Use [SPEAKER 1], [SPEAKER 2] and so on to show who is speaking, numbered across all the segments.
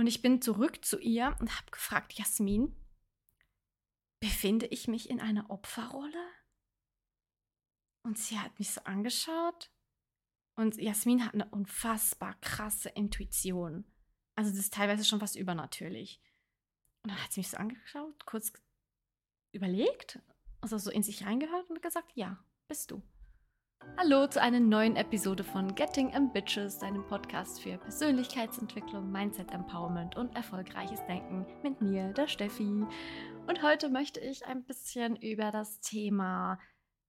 [SPEAKER 1] Und ich bin zurück zu ihr und habe gefragt, Jasmin, befinde ich mich in einer Opferrolle? Und sie hat mich so angeschaut. Und Jasmin hat eine unfassbar krasse Intuition. Also das ist teilweise schon fast übernatürlich. Und dann hat sie mich so angeschaut, kurz überlegt, also so in sich reingehört und gesagt, ja, bist du. Hallo zu einer neuen Episode von Getting Ambitious, deinem Podcast für Persönlichkeitsentwicklung, Mindset Empowerment und erfolgreiches Denken mit mir, der Steffi. Und heute möchte ich ein bisschen über das Thema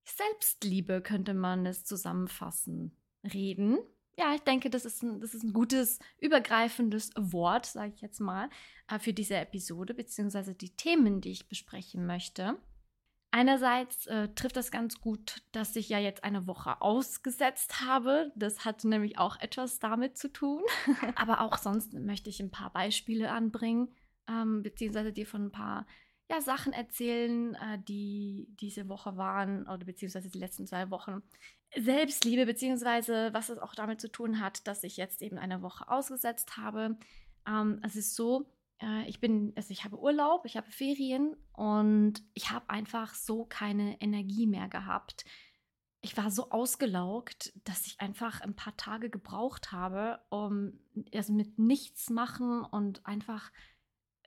[SPEAKER 1] Selbstliebe, könnte man es zusammenfassen, reden. Ja, ich denke, das ist ein, das ist ein gutes, übergreifendes Wort, sage ich jetzt mal, äh, für diese Episode, beziehungsweise die Themen, die ich besprechen möchte. Einerseits äh, trifft das ganz gut, dass ich ja jetzt eine Woche ausgesetzt habe. Das hat nämlich auch etwas damit zu tun. Aber auch sonst möchte ich ein paar Beispiele anbringen, ähm, beziehungsweise dir von ein paar ja, Sachen erzählen, äh, die diese Woche waren oder beziehungsweise die letzten zwei Wochen. Selbstliebe, beziehungsweise was es auch damit zu tun hat, dass ich jetzt eben eine Woche ausgesetzt habe. Ähm, es ist so, äh, ich bin, also ich habe Urlaub, ich habe Ferien und ich habe einfach so keine Energie mehr gehabt. Ich war so ausgelaugt, dass ich einfach ein paar Tage gebraucht habe, um also mit nichts machen und einfach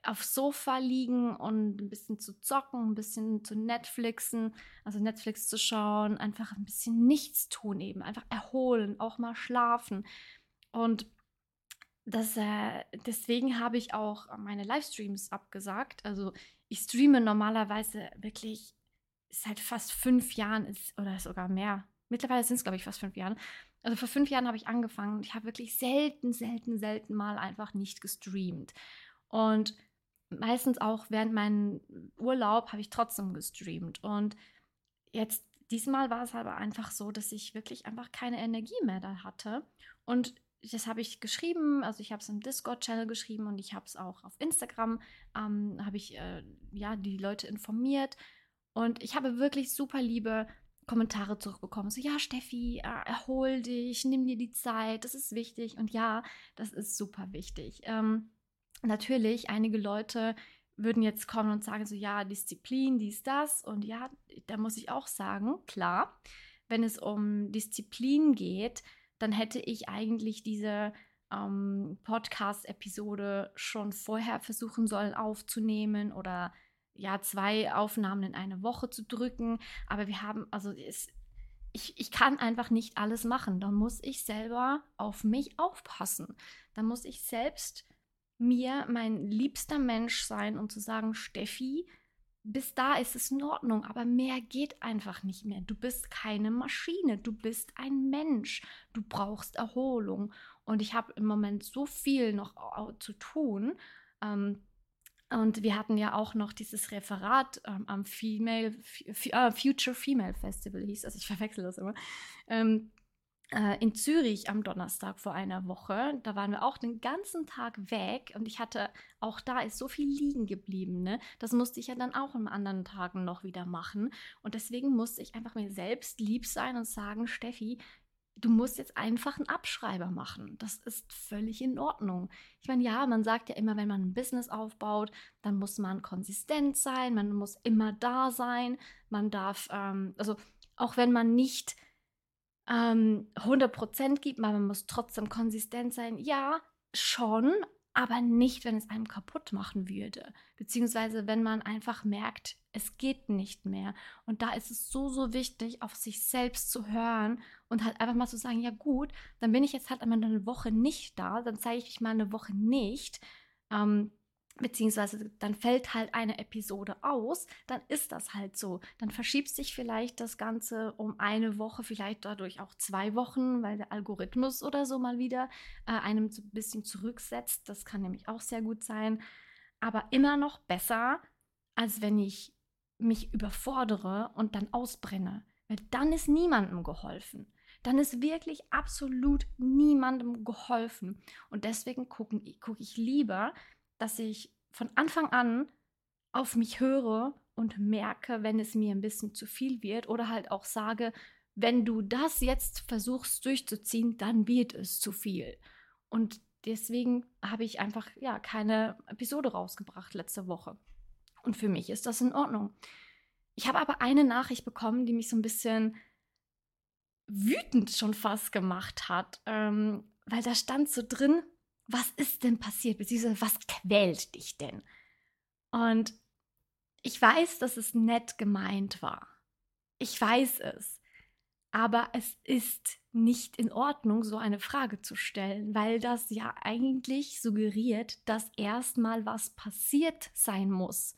[SPEAKER 1] aufs Sofa liegen und ein bisschen zu zocken, ein bisschen zu Netflixen, also Netflix zu schauen, einfach ein bisschen nichts tun eben, einfach erholen, auch mal schlafen. Und das, äh, deswegen habe ich auch meine Livestreams abgesagt. Also ich streame normalerweise wirklich seit fast fünf Jahren ist, oder sogar mehr. Mittlerweile sind es, glaube ich, fast fünf Jahre. Also vor fünf Jahren habe ich angefangen und ich habe wirklich selten, selten, selten mal einfach nicht gestreamt. Und meistens auch während meinem Urlaub habe ich trotzdem gestreamt. Und jetzt, diesmal war es aber einfach so, dass ich wirklich einfach keine Energie mehr da hatte. Und das habe ich geschrieben, also ich habe es im Discord-Channel geschrieben und ich habe es auch auf Instagram, ähm, habe ich äh, ja die Leute informiert und ich habe wirklich super liebe Kommentare zurückbekommen. So, ja, Steffi, äh, erhol dich, nimm dir die Zeit, das ist wichtig. Und ja, das ist super wichtig. Ähm, natürlich, einige Leute würden jetzt kommen und sagen so, ja, Disziplin, dies, das. Und ja, da muss ich auch sagen, klar, wenn es um Disziplin geht, dann hätte ich eigentlich diese ähm, Podcast-Episode schon vorher versuchen sollen aufzunehmen oder ja, zwei Aufnahmen in eine Woche zu drücken. Aber wir haben, also es, ich, ich kann einfach nicht alles machen. Da muss ich selber auf mich aufpassen. Da muss ich selbst mir mein liebster Mensch sein und zu sagen, Steffi, bis da ist es in Ordnung, aber mehr geht einfach nicht mehr. Du bist keine Maschine, du bist ein Mensch, du brauchst Erholung. Und ich habe im Moment so viel noch zu tun. Ähm, und wir hatten ja auch noch dieses Referat ähm, am Female, äh, Future Female Festival hieß, also ich verwechsel das immer. Äh, in Zürich am Donnerstag vor einer Woche. Da waren wir auch den ganzen Tag weg und ich hatte, auch da ist so viel liegen geblieben. Ne? Das musste ich ja dann auch in anderen Tagen noch wieder machen. Und deswegen musste ich einfach mir selbst lieb sein und sagen, Steffi, du musst jetzt einfach einen Abschreiber machen. Das ist völlig in Ordnung. Ich meine, ja, man sagt ja immer, wenn man ein Business aufbaut, dann muss man konsistent sein, man muss immer da sein, man darf, ähm, also auch wenn man nicht ähm, 100% gibt, man muss trotzdem konsistent sein. Ja, schon, aber nicht, wenn es einem kaputt machen würde. Beziehungsweise wenn man einfach merkt, es geht nicht mehr. Und da ist es so, so wichtig, auf sich selbst zu hören und halt einfach mal zu sagen, ja gut, dann bin ich jetzt halt einmal eine Woche nicht da, dann zeige ich mich mal eine Woche nicht. Ähm, beziehungsweise dann fällt halt eine Episode aus, dann ist das halt so. Dann verschiebt sich vielleicht das Ganze um eine Woche, vielleicht dadurch auch zwei Wochen, weil der Algorithmus oder so mal wieder äh, einem ein bisschen zurücksetzt. Das kann nämlich auch sehr gut sein. Aber immer noch besser, als wenn ich mich überfordere und dann ausbrenne. Weil dann ist niemandem geholfen. Dann ist wirklich absolut niemandem geholfen. Und deswegen gucke guck ich lieber, dass ich von Anfang an auf mich höre und merke, wenn es mir ein bisschen zu viel wird oder halt auch sage, wenn du das jetzt versuchst durchzuziehen, dann wird es zu viel. Und deswegen habe ich einfach ja keine Episode rausgebracht letzte Woche. Und für mich ist das in Ordnung. Ich habe aber eine Nachricht bekommen, die mich so ein bisschen wütend schon fast gemacht hat, ähm, weil da stand so drin, was ist denn passiert, beziehungsweise was quält dich denn? Und ich weiß, dass es nett gemeint war. Ich weiß es. Aber es ist nicht in Ordnung, so eine Frage zu stellen, weil das ja eigentlich suggeriert, dass erstmal was passiert sein muss,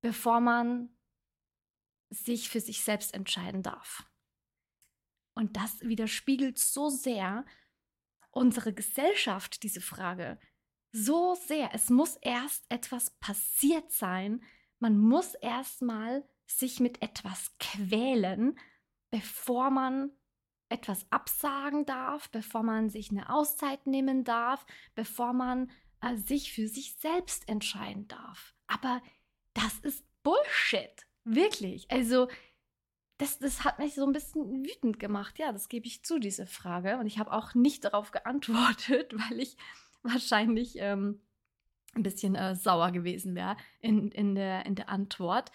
[SPEAKER 1] bevor man sich für sich selbst entscheiden darf. Und das widerspiegelt so sehr unsere Gesellschaft, diese Frage. So sehr. Es muss erst etwas passiert sein. Man muss erstmal sich mit etwas quälen, bevor man etwas absagen darf, bevor man sich eine Auszeit nehmen darf, bevor man äh, sich für sich selbst entscheiden darf. Aber das ist Bullshit. Wirklich. Also, das, das hat mich so ein bisschen wütend gemacht. Ja, das gebe ich zu, diese Frage. Und ich habe auch nicht darauf geantwortet, weil ich wahrscheinlich ähm, ein bisschen äh, sauer gewesen wäre in, in, der, in der Antwort.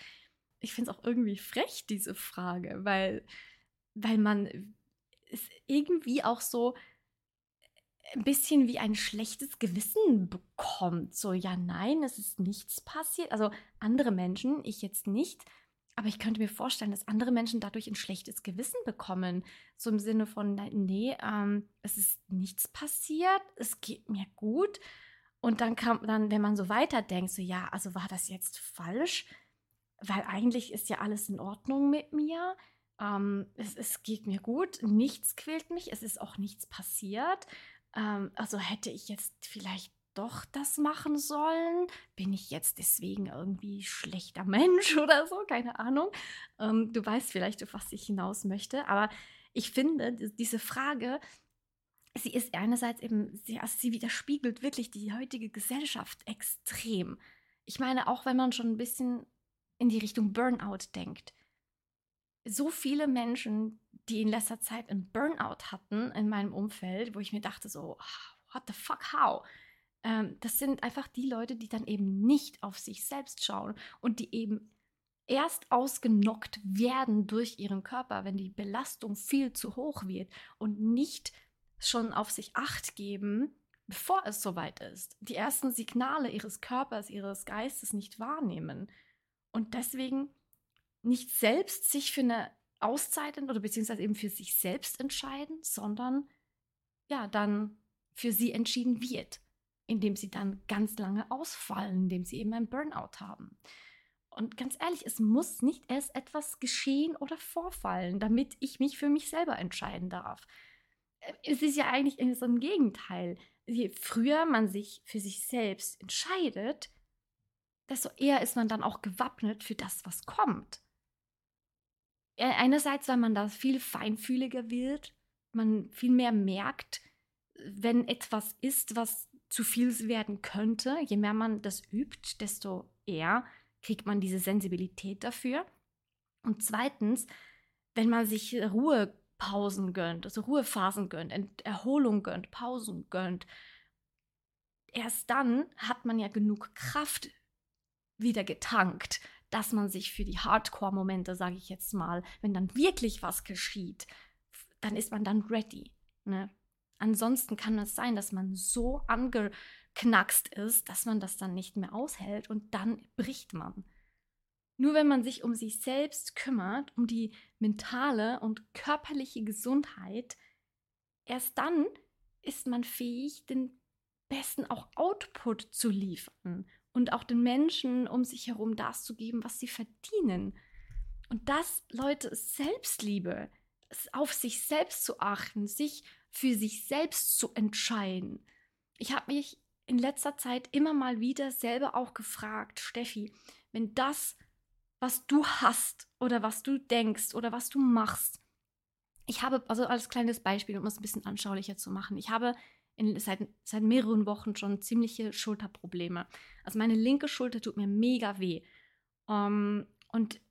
[SPEAKER 1] Ich finde es auch irgendwie frech, diese Frage, weil, weil man es irgendwie auch so ein bisschen wie ein schlechtes Gewissen bekommt. So, ja, nein, es ist nichts passiert. Also andere Menschen, ich jetzt nicht, aber ich könnte mir vorstellen, dass andere Menschen dadurch ein schlechtes Gewissen bekommen. So im Sinne von, nee, ähm, es ist nichts passiert, es geht mir gut. Und dann kam dann, wenn man so weiterdenkt, so ja, also war das jetzt falsch? Weil eigentlich ist ja alles in Ordnung mit mir. Ähm, es, es geht mir gut, nichts quält mich, es ist auch nichts passiert. Ähm, also hätte ich jetzt vielleicht doch das machen sollen? Bin ich jetzt deswegen irgendwie schlechter Mensch oder so? Keine Ahnung. Ähm, du weißt vielleicht, auf was ich hinaus möchte. Aber ich finde, diese Frage, sie ist einerseits eben, sie, also sie widerspiegelt wirklich die heutige Gesellschaft extrem. Ich meine, auch wenn man schon ein bisschen in die Richtung Burnout denkt. So viele Menschen, die in letzter Zeit einen Burnout hatten in meinem Umfeld, wo ich mir dachte so, what the fuck, how? Ähm, das sind einfach die Leute, die dann eben nicht auf sich selbst schauen und die eben erst ausgenockt werden durch ihren Körper, wenn die Belastung viel zu hoch wird und nicht schon auf sich acht geben, bevor es soweit ist. Die ersten Signale ihres Körpers, ihres Geistes nicht wahrnehmen und deswegen nicht selbst sich für eine Auszeit oder beziehungsweise eben für sich selbst entscheiden, sondern ja, dann für sie entschieden wird indem sie dann ganz lange ausfallen, indem sie eben ein Burnout haben. Und ganz ehrlich, es muss nicht erst etwas geschehen oder vorfallen, damit ich mich für mich selber entscheiden darf. Äh, es ist ja eigentlich so ein Gegenteil. Je früher man sich für sich selbst entscheidet, desto eher ist man dann auch gewappnet für das, was kommt. Einerseits, weil man da viel feinfühliger wird, man viel mehr merkt, wenn etwas ist, was zu viel werden könnte. Je mehr man das übt, desto eher kriegt man diese Sensibilität dafür. Und zweitens, wenn man sich Ruhepausen gönnt, also Ruhephasen gönnt, Erholung gönnt, Pausen gönnt, erst dann hat man ja genug Kraft wieder getankt, dass man sich für die Hardcore-Momente, sage ich jetzt mal, wenn dann wirklich was geschieht, dann ist man dann ready. Ne? Ansonsten kann es sein, dass man so angeknackst ist, dass man das dann nicht mehr aushält und dann bricht man. Nur wenn man sich um sich selbst kümmert, um die mentale und körperliche Gesundheit, erst dann ist man fähig, den besten auch Output zu liefern und auch den Menschen um sich herum das zu geben, was sie verdienen. Und das, Leute, ist Selbstliebe, ist auf sich selbst zu achten, sich für sich selbst zu entscheiden. Ich habe mich in letzter Zeit immer mal wieder selber auch gefragt, Steffi, wenn das, was du hast oder was du denkst oder was du machst, ich habe, also als kleines Beispiel, um es ein bisschen anschaulicher zu machen, ich habe in, seit, seit mehreren Wochen schon ziemliche Schulterprobleme. Also meine linke Schulter tut mir mega weh. Um, ähm, und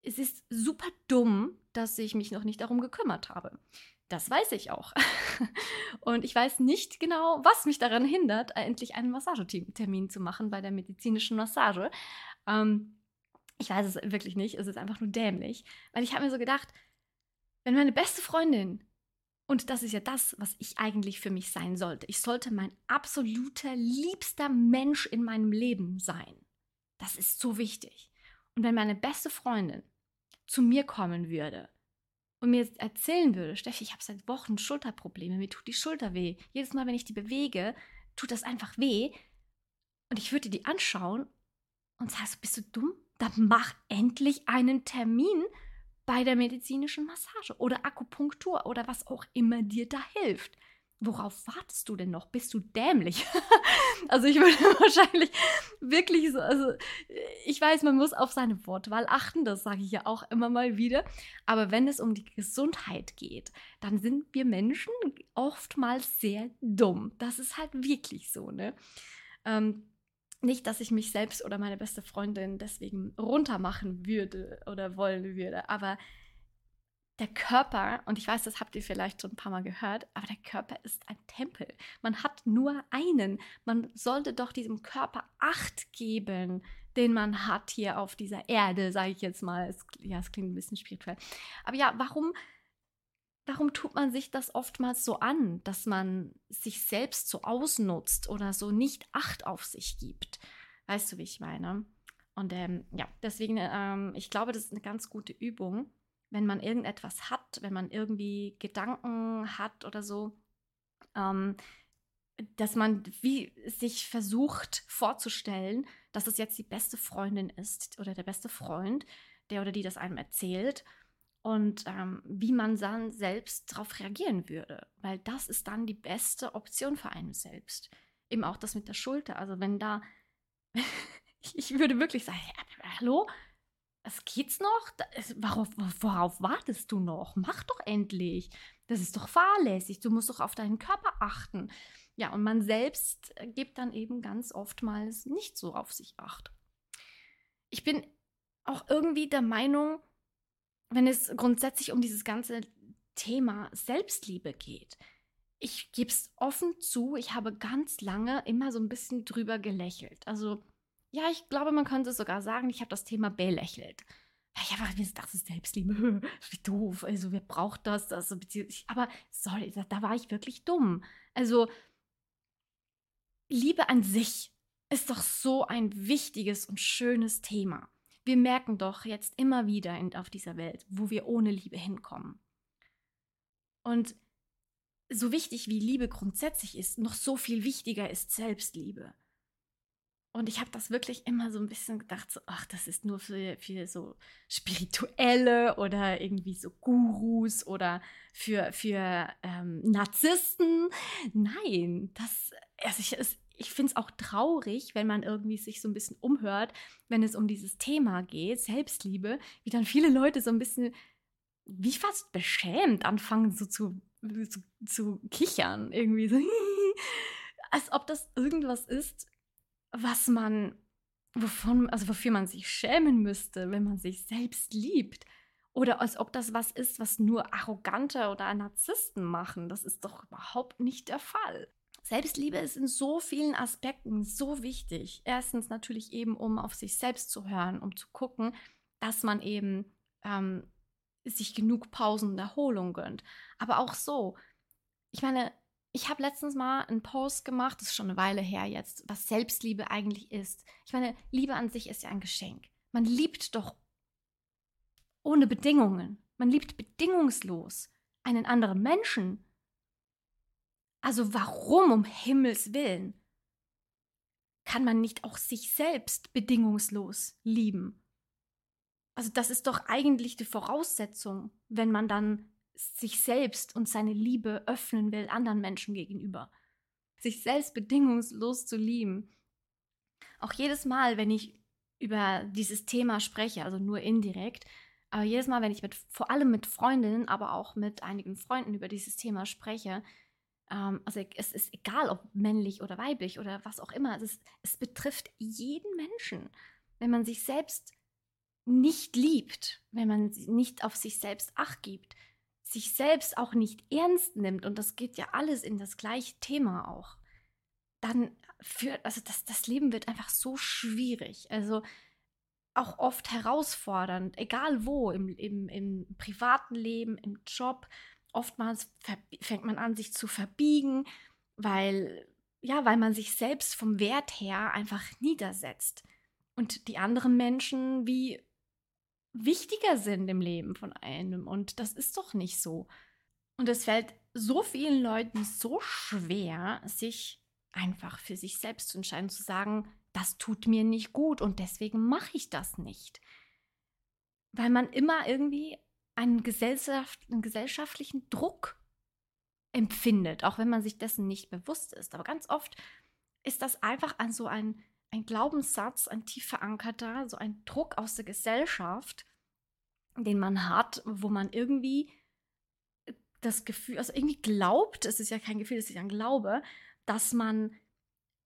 [SPEAKER 1] es ist super dumm, dass ich mich noch nicht darum gekümmert habe. Das weiß ich auch. Und ich weiß nicht genau, was mich daran hindert, endlich einen Massagetermin zu machen bei der medizinischen Massage. Ähm, ich weiß es wirklich nicht. Es ist einfach nur dämlich. Weil ich habe mir so gedacht, wenn meine beste Freundin, und das ist ja das, was ich eigentlich für mich sein sollte, ich sollte mein absoluter liebster Mensch in meinem Leben sein. Das ist so wichtig. Und wenn meine beste Freundin zu mir kommen würde und mir erzählen würde, Steffi, ich habe seit Wochen Schulterprobleme, mir tut die Schulter weh. Jedes Mal, wenn ich die bewege, tut das einfach weh. Und ich würde die anschauen und sagen, bist du dumm? Dann mach endlich einen Termin bei der medizinischen Massage oder Akupunktur oder was auch immer dir da hilft. Worauf wartest du denn noch? Bist du dämlich? also ich würde wahrscheinlich wirklich so, also ich weiß, man muss auf seine Wortwahl achten, das sage ich ja auch immer mal wieder. Aber wenn es um die Gesundheit geht, dann sind wir Menschen oftmals sehr dumm. Das ist halt wirklich so, ne? Ähm, nicht, dass ich mich selbst oder meine beste Freundin deswegen runtermachen würde oder wollen würde, aber der Körper, und ich weiß, das habt ihr vielleicht schon ein paar Mal gehört, aber der Körper ist ein Tempel. Man hat nur einen. Man sollte doch diesem Körper Acht geben, den man hat hier auf dieser Erde, sage ich jetzt mal. Es, ja, es klingt ein bisschen spirituell. Aber ja, warum, warum tut man sich das oftmals so an, dass man sich selbst so ausnutzt oder so nicht Acht auf sich gibt? Weißt du, wie ich meine? Und ähm, ja, deswegen, ähm, ich glaube, das ist eine ganz gute Übung wenn man irgendetwas hat, wenn man irgendwie Gedanken hat oder so, ähm, dass man wie sich versucht vorzustellen, dass es jetzt die beste Freundin ist oder der beste Freund, der oder die das einem erzählt und ähm, wie man dann selbst darauf reagieren würde, weil das ist dann die beste Option für einen selbst. Eben auch das mit der Schulter. Also wenn da, ich würde wirklich sagen, hallo, was geht's noch? worauf, worauf wartest du noch? Mach doch endlich. Das ist doch fahrlässig. Du musst doch auf deinen Körper achten. Ja, und man selbst gibt dann eben ganz oftmals nicht so auf sich acht. Ich bin auch irgendwie der Meinung, wenn es grundsätzlich um dieses ganze Thema Selbstliebe geht, ich gebe es offen zu, ich habe ganz lange immer so ein bisschen drüber gelächelt. Also ja, ich glaube, man könnte sogar sagen, ich habe das Thema belächelt. Ich habe mir gedacht, das ist Selbstliebe, wie doof, also wer braucht das? Also, aber sorry, da, da war ich wirklich dumm. Also, Liebe an sich ist doch so ein wichtiges und schönes Thema. Wir merken doch jetzt immer wieder in, auf dieser Welt, wo wir ohne Liebe hinkommen. Und so wichtig wie Liebe grundsätzlich ist, noch so viel wichtiger ist Selbstliebe. Und ich habe das wirklich immer so ein bisschen gedacht, so, ach, das ist nur für, für so Spirituelle oder irgendwie so Gurus oder für, für ähm, Narzissten. Nein, das, also ich, ich finde es auch traurig, wenn man irgendwie sich so ein bisschen umhört, wenn es um dieses Thema geht, Selbstliebe, wie dann viele Leute so ein bisschen wie fast beschämt anfangen, so zu, zu, zu kichern, irgendwie so. Als ob das irgendwas ist, was man, wovon, also wofür man sich schämen müsste, wenn man sich selbst liebt. Oder als ob das was ist, was nur Arrogante oder Narzissten machen. Das ist doch überhaupt nicht der Fall. Selbstliebe ist in so vielen Aspekten so wichtig. Erstens natürlich eben, um auf sich selbst zu hören, um zu gucken, dass man eben ähm, sich genug Pausen und Erholung gönnt. Aber auch so, ich meine, ich habe letztens mal einen Post gemacht, das ist schon eine Weile her jetzt, was Selbstliebe eigentlich ist. Ich meine, Liebe an sich ist ja ein Geschenk. Man liebt doch ohne Bedingungen. Man liebt bedingungslos einen anderen Menschen. Also warum um Himmels willen kann man nicht auch sich selbst bedingungslos lieben? Also das ist doch eigentlich die Voraussetzung, wenn man dann sich selbst und seine Liebe öffnen will anderen Menschen gegenüber. Sich selbst bedingungslos zu lieben. Auch jedes Mal, wenn ich über dieses Thema spreche, also nur indirekt, aber jedes Mal, wenn ich mit, vor allem mit Freundinnen, aber auch mit einigen Freunden über dieses Thema spreche, ähm, also es ist egal, ob männlich oder weiblich oder was auch immer, es, ist, es betrifft jeden Menschen. Wenn man sich selbst nicht liebt, wenn man nicht auf sich selbst acht gibt, sich selbst auch nicht ernst nimmt, und das geht ja alles in das gleiche Thema auch, dann führt, also das, das Leben wird einfach so schwierig. Also auch oft herausfordernd, egal wo, im, im, im privaten Leben, im Job. Oftmals fängt man an, sich zu verbiegen, weil, ja, weil man sich selbst vom Wert her einfach niedersetzt. Und die anderen Menschen wie wichtiger sind im Leben von einem. Und das ist doch nicht so. Und es fällt so vielen Leuten so schwer, sich einfach für sich selbst zu entscheiden, zu sagen, das tut mir nicht gut und deswegen mache ich das nicht. Weil man immer irgendwie einen, Gesellschaft, einen gesellschaftlichen Druck empfindet, auch wenn man sich dessen nicht bewusst ist. Aber ganz oft ist das einfach an so ein, ein Glaubenssatz, ein tief verankerter, so ein Druck aus der Gesellschaft, den man hat, wo man irgendwie das Gefühl, also irgendwie glaubt, es ist ja kein Gefühl, es ist ein Glaube, dass man,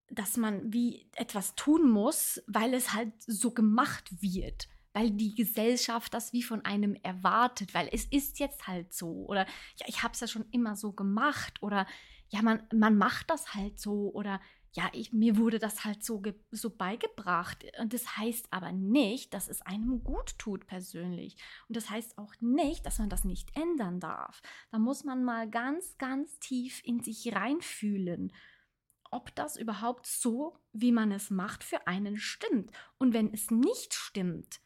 [SPEAKER 1] dass man wie etwas tun muss, weil es halt so gemacht wird, weil die Gesellschaft das wie von einem erwartet, weil es ist jetzt halt so. Oder ja, ich habe es ja schon immer so gemacht. Oder ja, man, man macht das halt so. Oder ja, ich, mir wurde das halt so, so beigebracht. Und das heißt aber nicht, dass es einem gut tut persönlich. Und das heißt auch nicht, dass man das nicht ändern darf. Da muss man mal ganz, ganz tief in sich reinfühlen, ob das überhaupt so, wie man es macht, für einen stimmt. Und wenn es nicht stimmt,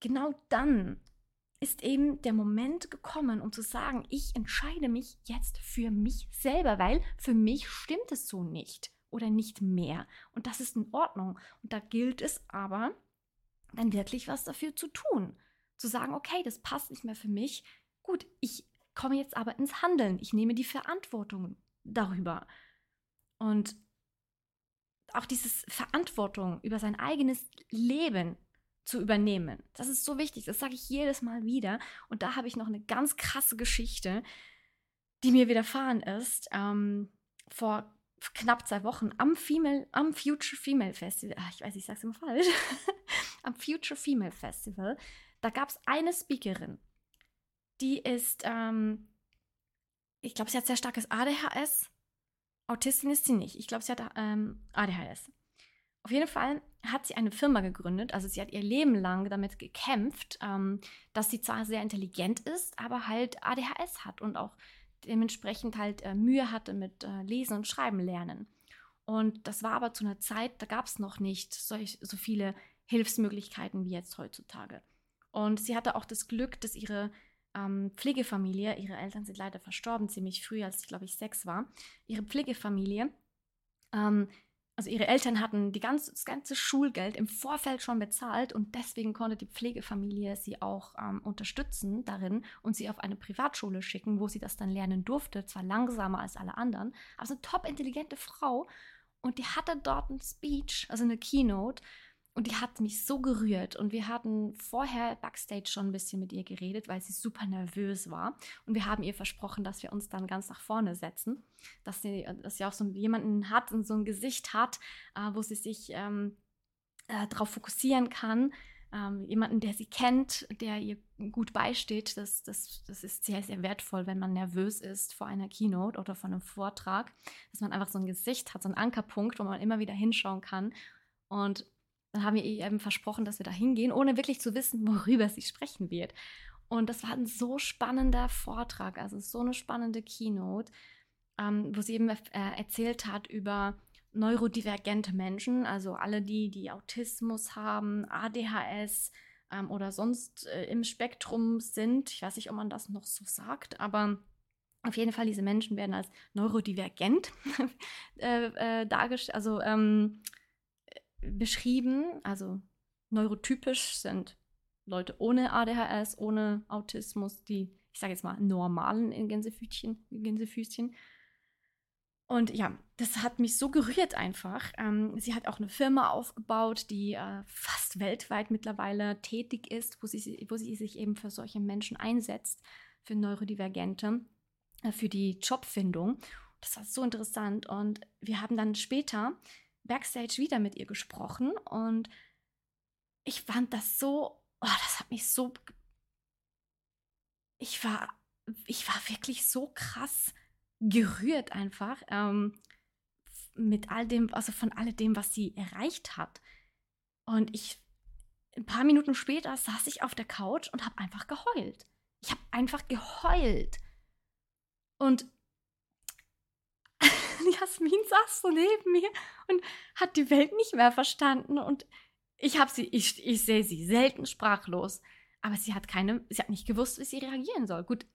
[SPEAKER 1] genau dann ist eben der Moment gekommen, um zu sagen, ich entscheide mich jetzt für mich selber, weil für mich stimmt es so nicht oder nicht mehr. Und das ist in Ordnung. Und da gilt es aber, dann wirklich was dafür zu tun. Zu sagen, okay, das passt nicht mehr für mich. Gut, ich komme jetzt aber ins Handeln. Ich nehme die Verantwortung darüber. Und auch dieses Verantwortung über sein eigenes Leben zu übernehmen. Das ist so wichtig. Das sage ich jedes Mal wieder. Und da habe ich noch eine ganz krasse Geschichte, die mir widerfahren ist. Ähm, vor knapp zwei Wochen am, Female, am Future Female Festival, ach, ich weiß, ich sage es immer falsch, am Future Female Festival, da gab es eine Speakerin, die ist, ähm, ich glaube, sie hat sehr starkes ADHS. Autistin ist sie nicht. Ich glaube, sie hat ähm, ADHS. Auf jeden Fall hat sie eine Firma gegründet. Also sie hat ihr Leben lang damit gekämpft, ähm, dass sie zwar sehr intelligent ist, aber halt ADHS hat und auch dementsprechend halt äh, Mühe hatte mit äh, Lesen und Schreiben lernen. Und das war aber zu einer Zeit, da gab es noch nicht solch, so viele Hilfsmöglichkeiten wie jetzt heutzutage. Und sie hatte auch das Glück, dass ihre ähm, Pflegefamilie, ihre Eltern sind leider verstorben, ziemlich früh, als ich glaube ich sechs war, ihre Pflegefamilie ähm, also ihre Eltern hatten die ganze, das ganze Schulgeld im Vorfeld schon bezahlt und deswegen konnte die Pflegefamilie sie auch ähm, unterstützen darin und sie auf eine Privatschule schicken, wo sie das dann lernen durfte, zwar langsamer als alle anderen, aber so eine top intelligente Frau und die hatte dort ein Speech, also eine Keynote und die hat mich so gerührt. Und wir hatten vorher backstage schon ein bisschen mit ihr geredet, weil sie super nervös war. Und wir haben ihr versprochen, dass wir uns dann ganz nach vorne setzen. Dass sie, dass sie auch so jemanden hat und so ein Gesicht hat, äh, wo sie sich ähm, äh, darauf fokussieren kann. Ähm, jemanden, der sie kennt, der ihr gut beisteht. Das, das, das ist sehr, sehr wertvoll, wenn man nervös ist vor einer Keynote oder vor einem Vortrag. Dass man einfach so ein Gesicht hat, so einen Ankerpunkt, wo man immer wieder hinschauen kann. Und dann haben wir ihr eben versprochen, dass wir da hingehen, ohne wirklich zu wissen, worüber sie sprechen wird. Und das war ein so spannender Vortrag, also so eine spannende Keynote, ähm, wo sie eben äh, erzählt hat über neurodivergente Menschen, also alle die, die Autismus haben, ADHS ähm, oder sonst äh, im Spektrum sind. Ich weiß nicht, ob man das noch so sagt, aber auf jeden Fall, diese Menschen werden als neurodivergent äh, äh, dargestellt, also ähm, beschrieben. Also neurotypisch sind Leute ohne ADHS, ohne Autismus, die, ich sage jetzt mal, normalen in Gänsefüßchen. Gänsefüßchen. Und ja, das hat mich so gerührt einfach. Ähm, sie hat auch eine Firma aufgebaut, die äh, fast weltweit mittlerweile tätig ist, wo sie, wo sie sich eben für solche Menschen einsetzt, für Neurodivergente, äh, für die Jobfindung. Das war so interessant. Und wir haben dann später backstage wieder mit ihr gesprochen und ich fand das so, oh, das hat mich so, ich war ich war wirklich so krass gerührt einfach ähm, mit all dem, also von all dem, was sie erreicht hat. Und ich, ein paar Minuten später saß ich auf der Couch und habe einfach geheult. Ich habe einfach geheult. Und Jasmin saß so neben mir und hat die Welt nicht mehr verstanden. Und ich habe sie, ich, ich sehe sie selten sprachlos. Aber sie hat keine, sie hat nicht gewusst, wie sie reagieren soll. Gut,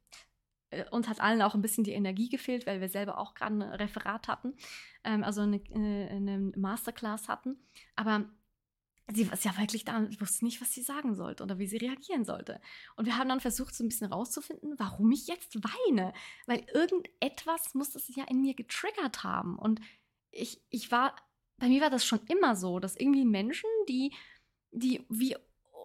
[SPEAKER 1] äh, uns hat allen auch ein bisschen die Energie gefehlt, weil wir selber auch gerade ein Referat hatten, ähm, also eine, äh, eine, Masterclass hatten. Aber sie war ja wirklich da und wusste nicht, was sie sagen sollte oder wie sie reagieren sollte. Und wir haben dann versucht, so ein bisschen rauszufinden, warum ich jetzt weine. Weil irgendetwas muss das ja in mir getriggert haben. Und ich, ich war, bei mir war das schon immer so, dass irgendwie Menschen, die, die wie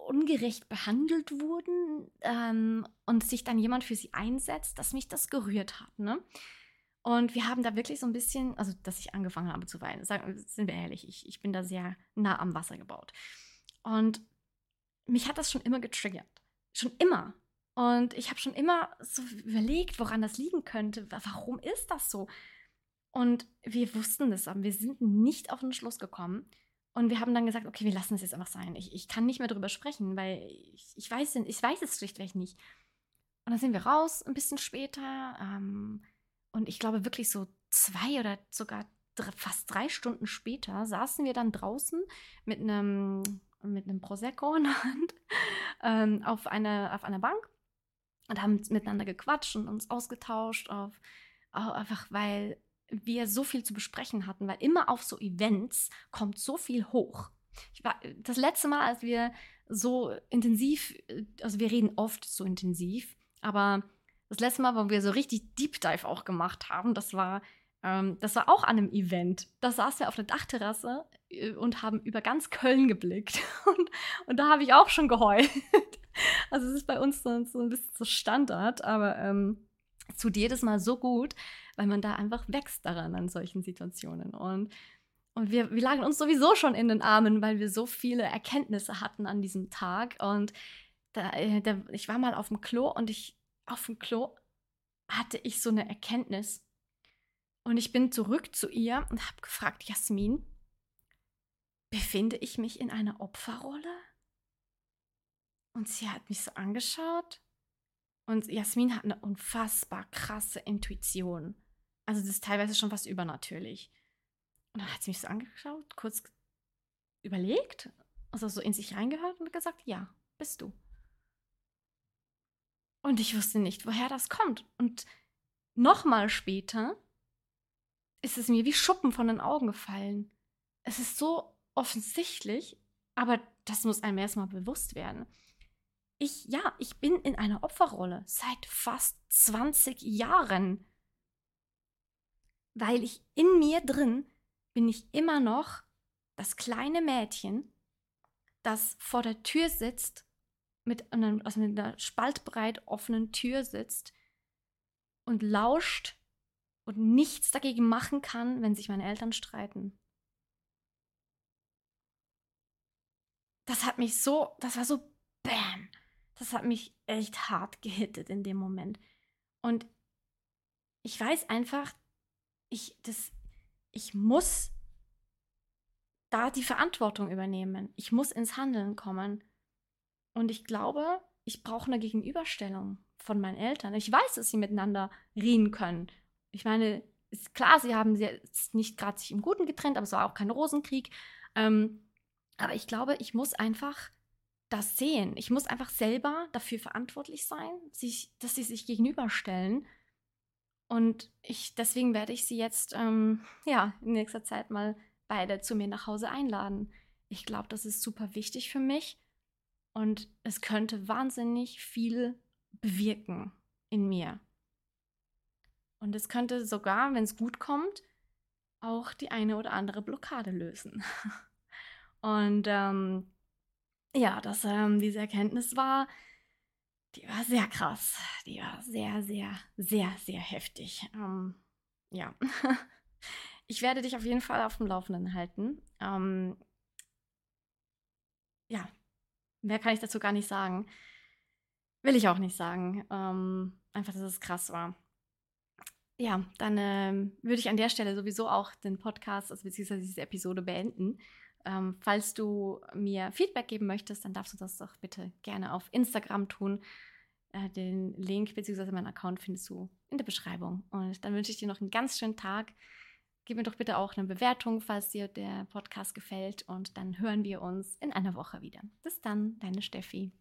[SPEAKER 1] ungerecht behandelt wurden ähm, und sich dann jemand für sie einsetzt, dass mich das gerührt hat. Ne? Und wir haben da wirklich so ein bisschen, also dass ich angefangen habe zu weinen, sagen, sind wir ehrlich, ich, ich bin da sehr nah am Wasser gebaut. Und mich hat das schon immer getriggert. Schon immer. Und ich habe schon immer so überlegt, woran das liegen könnte. Warum ist das so? Und wir wussten das, aber wir sind nicht auf den Schluss gekommen. Und wir haben dann gesagt, okay, wir lassen es jetzt einfach sein. Ich, ich kann nicht mehr darüber sprechen, weil ich, ich, weiß, ich weiß es schlichtweg nicht. Und dann sind wir raus, ein bisschen später. Ähm, und ich glaube wirklich so zwei oder sogar fast drei Stunden später saßen wir dann draußen mit einem, mit einem Prosecco in der Hand ähm, auf, eine, auf einer Bank und haben miteinander gequatscht und uns ausgetauscht, auf, einfach weil wir so viel zu besprechen hatten, weil immer auf so Events kommt so viel hoch. Ich war, das letzte Mal, als wir so intensiv, also wir reden oft so intensiv, aber das letzte Mal, wo wir so richtig Deep Dive auch gemacht haben, das war, ähm, das war auch an einem Event. Da saßen wir auf der Dachterrasse äh, und haben über ganz Köln geblickt. Und, und da habe ich auch schon geheult. Also es ist bei uns so, so ein bisschen so Standard, aber ähm, es tut jedes Mal so gut, weil man da einfach wächst daran an solchen Situationen. Und, und wir, wir lagen uns sowieso schon in den Armen, weil wir so viele Erkenntnisse hatten an diesem Tag. Und da, äh, da, ich war mal auf dem Klo und ich auf dem Klo hatte ich so eine Erkenntnis. Und ich bin zurück zu ihr und habe gefragt, Jasmin, befinde ich mich in einer Opferrolle? Und sie hat mich so angeschaut. Und Jasmin hat eine unfassbar krasse Intuition. Also das ist teilweise schon was übernatürlich. Und dann hat sie mich so angeschaut, kurz überlegt, also so in sich reingehört und gesagt, ja, bist du. Und ich wusste nicht, woher das kommt. Und nochmal später ist es mir wie Schuppen von den Augen gefallen. Es ist so offensichtlich, aber das muss einem erstmal bewusst werden. Ich, ja, ich bin in einer Opferrolle seit fast 20 Jahren. Weil ich in mir drin bin ich immer noch das kleine Mädchen, das vor der Tür sitzt mit, einem, also einer spaltbreit offenen Tür sitzt und lauscht und nichts dagegen machen kann, wenn sich meine Eltern streiten. Das hat mich so, das war so BAM. Das hat mich echt hart gehittet in dem Moment. Und ich weiß einfach, ich, das, ich muss da die Verantwortung übernehmen. Ich muss ins Handeln kommen. Und ich glaube, ich brauche eine Gegenüberstellung von meinen Eltern. Ich weiß, dass sie miteinander reden können. Ich meine, ist klar, sie haben jetzt nicht gerade sich im Guten getrennt, aber es war auch kein Rosenkrieg. Ähm, aber ich glaube, ich muss einfach das sehen. Ich muss einfach selber dafür verantwortlich sein, sich, dass sie sich gegenüberstellen. Und ich, deswegen werde ich sie jetzt ähm, ja, in nächster Zeit mal beide zu mir nach Hause einladen. Ich glaube, das ist super wichtig für mich. Und es könnte wahnsinnig viel bewirken in mir. Und es könnte sogar, wenn es gut kommt, auch die eine oder andere Blockade lösen. Und ähm, ja, das, ähm, diese Erkenntnis war, die war sehr krass. Die war sehr, sehr, sehr, sehr heftig. Ähm, ja. ich werde dich auf jeden Fall auf dem Laufenden halten. Ähm, ja, Mehr kann ich dazu gar nicht sagen. will ich auch nicht sagen. Ähm, einfach, dass es krass war. Ja, dann ähm, würde ich an der Stelle sowieso auch den Podcast, also beziehungsweise diese Episode beenden. Ähm, falls du mir Feedback geben möchtest, dann darfst du das doch bitte gerne auf Instagram tun. Äh, den Link bzw. meinen Account findest du in der Beschreibung. Und dann wünsche ich dir noch einen ganz schönen Tag. Gib mir doch bitte auch eine Bewertung, falls dir der Podcast gefällt. Und dann hören wir uns in einer Woche wieder. Bis dann, deine Steffi.